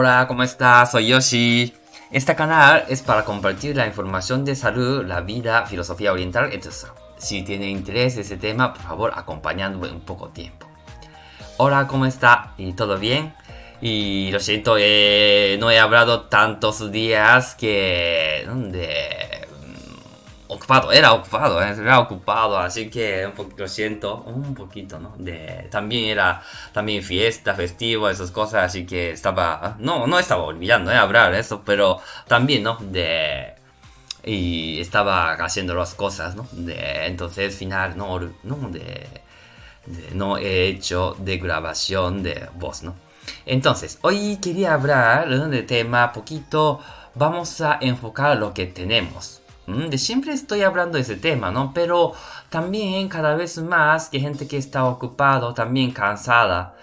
Hola, ¿cómo estás? Soy Yoshi. Este canal es para compartir la información de salud, la vida, filosofía oriental, etc. Si tiene interés en ese tema, por favor, acompañándome un poco tiempo. Hola, ¿cómo está? ¿Y todo bien? Y lo siento, eh, no he hablado tantos días que... De, ocupado, era ocupado, eh, era ocupado, así que un poquito, lo siento, un poquito, ¿no? De, también era también fiesta, festivo, esas cosas, así que estaba, no, no estaba olvidando, eh, hablar eso, pero también, ¿no? De, y estaba haciendo las cosas, ¿no? De, entonces, final, no, no, de, no he hecho de grabación de voz, ¿no? Entonces, hoy quería hablar de tema poquito, vamos a enfocar lo que tenemos. Mm, siempre estoy hablando de ese tema, ¿no? Pero también cada vez más que gente que está ocupado, también cansada,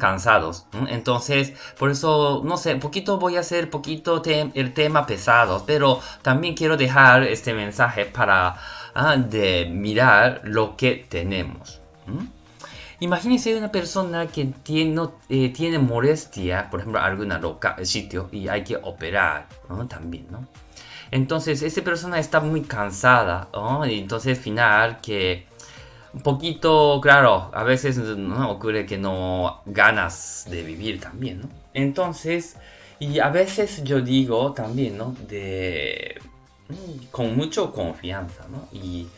cansados. Entonces, por eso, no sé, poquito voy a hacer poquito el tema pesado, pero también quiero dejar este mensaje para ah, de mirar lo que tenemos. Imagínense una persona que tiene, eh, tiene molestia, por ejemplo, algún sitio y hay que operar, También, ¿no? Entonces, esa persona está muy cansada, ¿no? Y entonces, al final, que un poquito, claro, a veces ¿no? ocurre que no ganas de vivir también, ¿no? Entonces, y a veces yo digo también, ¿no? De, mm, con mucha confianza, ¿no? Y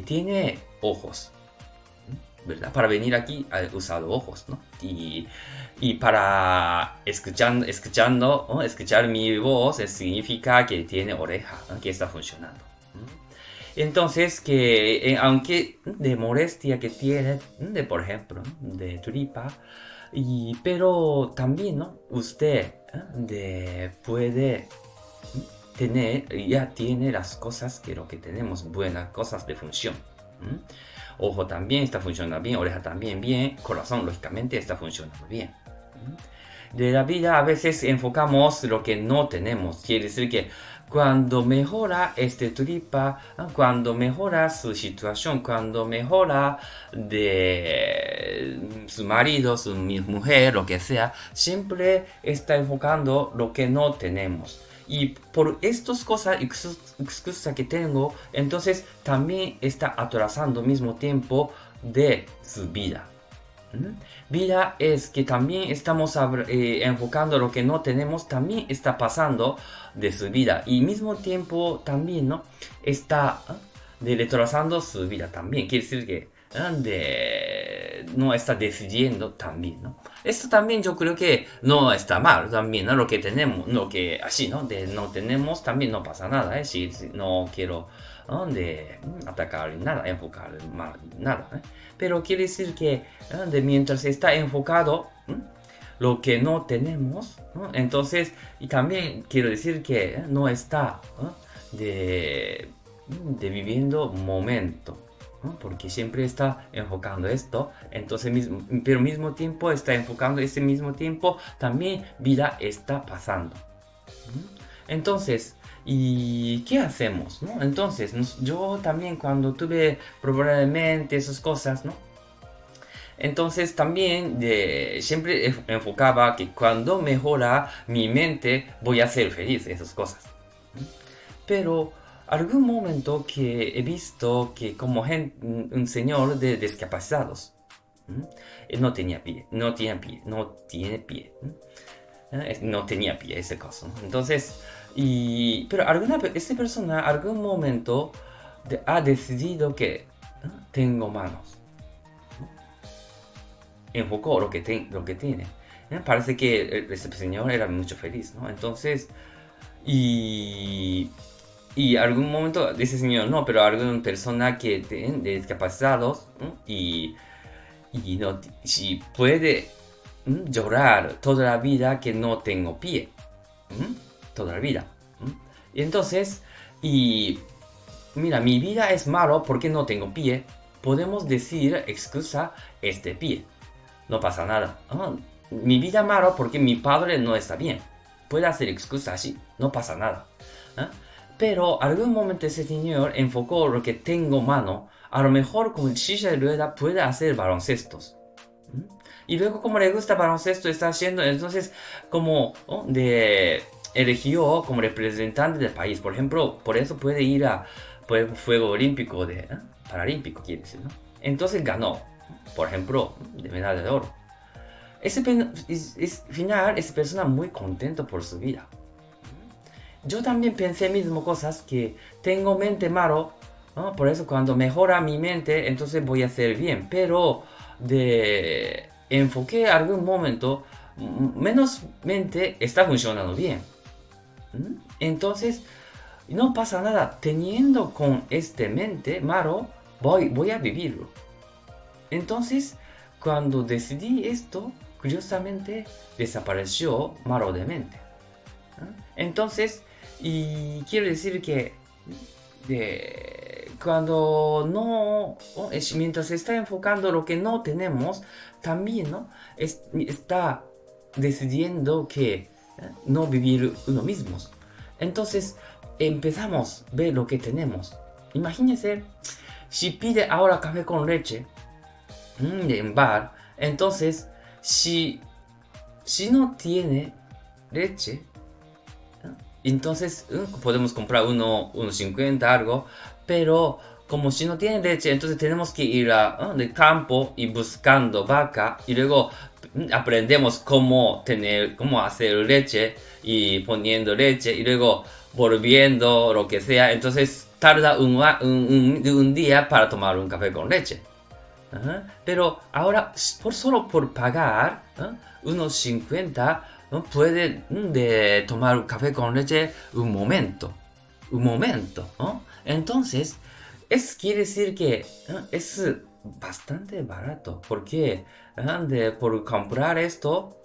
tiene ojos, ¿verdad? Para venir aquí ha usado ojos, ¿no? Y, y para escuchando, escuchando escuchar mi voz significa que tiene oreja, que está funcionando. Entonces, que eh, aunque de molestia que tiene, de por ejemplo, de tripa, y, pero también, ¿no? Usted de, puede tener, ya tiene las cosas que lo que tenemos, buenas cosas de función. Ojo también está funcionando bien, oreja también bien, corazón lógicamente está funcionando bien. De la vida a veces enfocamos lo que no tenemos, quiere decir que cuando mejora este tripa, cuando mejora su situación, cuando mejora de su marido, su mujer, lo que sea, siempre está enfocando lo que no tenemos. Y por estas cosas, excusas que tengo, entonces también está atrasando mismo tiempo de su vida. ¿Mm? Vida es que también estamos eh, enfocando lo que no tenemos, también está pasando de su vida. Y mismo tiempo también, ¿no? Está ¿ah? retrasando su vida también. Quiere decir que de, no está decidiendo también, ¿no? Esto también yo creo que no está mal, también, ¿no? Lo que tenemos, lo que así, ¿no? De no tenemos, también no pasa nada, ¿eh? Si, no quiero de mm, atacar nada, enfocar mal, nada, ¿eh? Pero quiere decir que de mientras está enfocado lo que no tenemos, entonces, y también quiero decir que ¿eh? no está de, de viviendo momento porque siempre está enfocando esto, entonces mismo, pero mismo tiempo está enfocando ese mismo tiempo, también vida está pasando. Entonces, ¿y qué hacemos? No? Entonces, yo también cuando tuve probablemente esas cosas, ¿no? Entonces también de, siempre enfocaba que cuando mejora mi mente voy a ser feliz, esas cosas. Pero algún momento que he visto que como un señor de discapacitados no tenía pie, no tiene pie, no tiene pie, eh, no tenía pie ese caso. Entonces, y, pero alguna esta persona algún momento ha decidido que tengo manos. Enfocó lo que, lo que tiene. Parece que este señor era mucho feliz, ¿no? Entonces, y y algún momento dice señor, no, pero alguna persona que tiene discapacitados y, y no, si puede llorar toda la vida que no tengo pie, toda la vida. Y entonces, y mira, mi vida es malo porque no tengo pie. Podemos decir excusa este pie. No pasa nada. Mi vida malo porque mi padre no está bien. Puede hacer excusa así. No pasa nada. Pero algún momento ese señor enfocó lo que tengo mano. A lo mejor con silla de rueda puede hacer baloncestos. Y luego como le gusta baloncesto, está haciendo, entonces como de eligió como representante del país. Por ejemplo, por eso puede ir a pues, Fuego Olímpico, de, ¿eh? Paralímpico, quiere decir, ¿no? Entonces ganó, por ejemplo, de medalla de oro. Ese es, final, esa persona muy contento por su vida. Yo también pensé mismo cosas que tengo mente malo, ¿no? por eso cuando mejora mi mente, entonces voy a hacer bien. Pero de enfoque algún momento, menos mente está funcionando bien. Entonces, no pasa nada. Teniendo con este mente malo, voy, voy a vivirlo. Entonces, cuando decidí esto, curiosamente desapareció malo de mente. Entonces, y quiero decir que cuando no, mientras está enfocando lo que no tenemos, también ¿no? está decidiendo que no vivir uno mismo. Entonces empezamos a ver lo que tenemos. Imagínense, si pide ahora café con leche mm, en bar, entonces si, si no tiene leche, entonces mm, podemos comprar uno, unos 50 algo, pero como si no tiene leche, entonces tenemos que ir al campo y buscando vaca y luego aprendemos cómo tener, cómo hacer leche y poniendo leche y luego volviendo lo que sea. Entonces tarda un, un, día para tomar un café con leche. Pero ahora, por solo por pagar unos 50, ¿no? puede de tomar un café con leche un momento. Un momento. Entonces, es quiere decir que es bastante barato. Porque de, por comprar esto,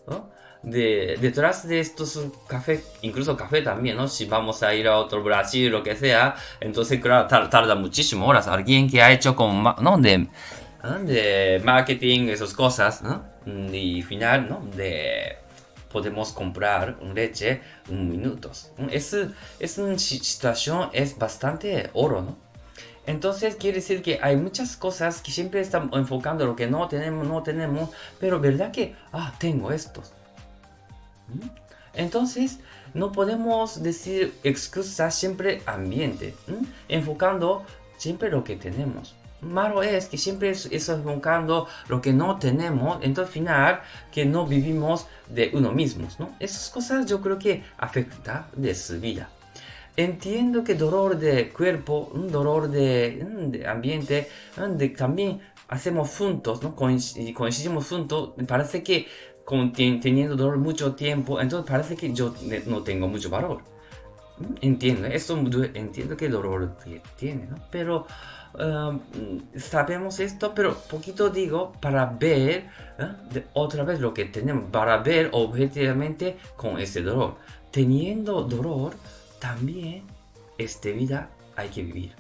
de, detrás de estos café, incluso café también, ¿no? Si vamos a ir a otro Brasil, lo que sea, entonces, claro, tarda muchísimo horas. Alguien que ha hecho con, ¿no? De, de marketing, esas cosas, ¿no? Y final, ¿no? De podemos comprar un leche en minutos. Es, es una situación, es bastante oro, ¿no? Entonces quiere decir que hay muchas cosas que siempre están enfocando lo que no tenemos, no tenemos, pero verdad que, ah, tengo estos. ¿Mm? Entonces no podemos decir excusas siempre ambiente, ¿Mm? enfocando siempre lo que tenemos. Malo es que siempre es, enfocando lo que no tenemos, entonces al final que no vivimos de uno mismo, ¿no? Esas cosas yo creo que afectan de su vida. Entiendo que dolor de cuerpo, un dolor de, ambiente, también hacemos juntos, ¿no? coincidimos juntos, parece que teniendo dolor mucho tiempo, entonces parece que yo no tengo mucho valor. Entiendo, esto entiendo que dolor tiene, ¿no? Pero sabemos esto, pero poquito digo para ver ¿eh? otra vez lo que tenemos, para ver objetivamente con ese dolor. Teniendo dolor, también esta vida hay que vivir.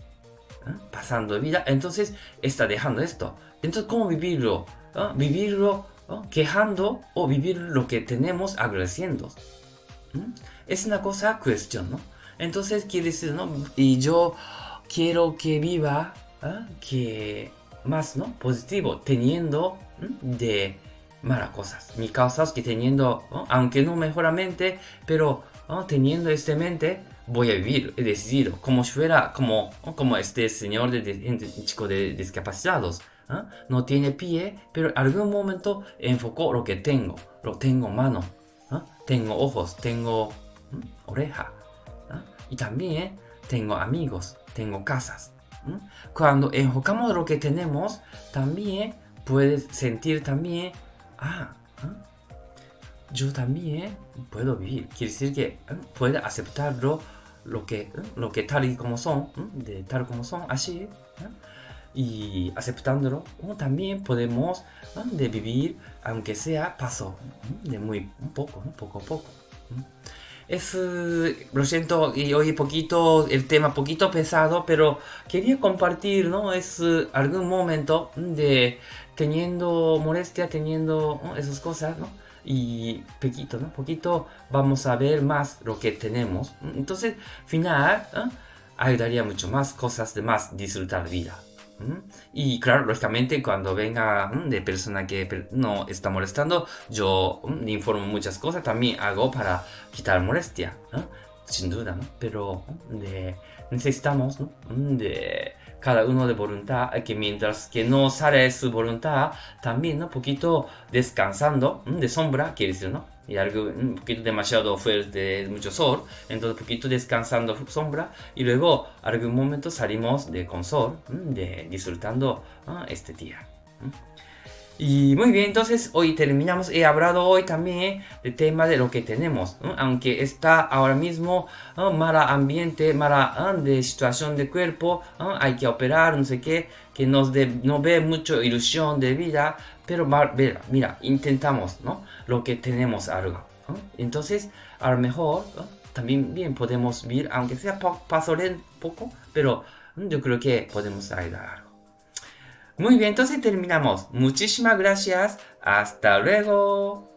¿eh? Pasando vida, entonces está dejando esto. Entonces, ¿cómo vivirlo? ¿Eh? Vivirlo quejando o vivir lo que tenemos agradeciendo. Es una cosa cuestión, ¿no? Entonces quiere decir, ¿no? Y yo quiero que viva que más, ¿no? Positivo, teniendo de malas cosas. Mi causa es que teniendo, aunque no mejoramente, pero teniendo este mente, voy a vivir, he decidido, como si fuera como, como este señor de, de, chico de discapacitados. ¿ah? No tiene pie, pero en algún momento enfocó lo que tengo. Lo tengo mano, ¿ah? tengo ojos, tengo oreja. ¿ah? Y también tengo amigos, tengo casas. Cuando enfocamos lo que tenemos, también puedes sentir también, ah, yo también puedo vivir. Quiere decir que puede aceptarlo lo que, lo que tal y como son, de tal como son, así y aceptándolo, también podemos de vivir, aunque sea paso, de muy poco, poco a poco. Es, lo siento, y hoy poquito, el tema poquito pesado, pero quería compartir, ¿no? Es algún momento de teniendo molestia, teniendo esas cosas, ¿no? Y poquito, ¿no? Poquito vamos a ver más lo que tenemos. Entonces, final, ayudaría mucho más cosas de más disfrutar vida. Y claro, lógicamente cuando venga de persona que no está molestando, yo le informo muchas cosas, también hago para quitar molestia, sin duda, ¿no? Pero de, necesitamos de cada uno de voluntad, que mientras que no sale su voluntad, también un poquito descansando de sombra, quiere decir, ¿no? Y algo un poquito demasiado fuerte, mucho sol, entonces un poquito descansando sombra y luego algún momento salimos de con sol, de, disfrutando este día. Y muy bien, entonces hoy terminamos. He hablado hoy también del tema de lo que tenemos. Aunque está ahora mismo mala ambiente, mala de situación de cuerpo, hay que operar, no sé qué, que nos no ve mucho ilusión de vida, pero mira, mira, intentamos, ¿no? Lo que tenemos algo. Entonces, a lo mejor también bien podemos ver, aunque sea paso poco, pero yo creo que podemos ayudar muy bien, entonces terminamos. Muchísimas gracias. Hasta luego.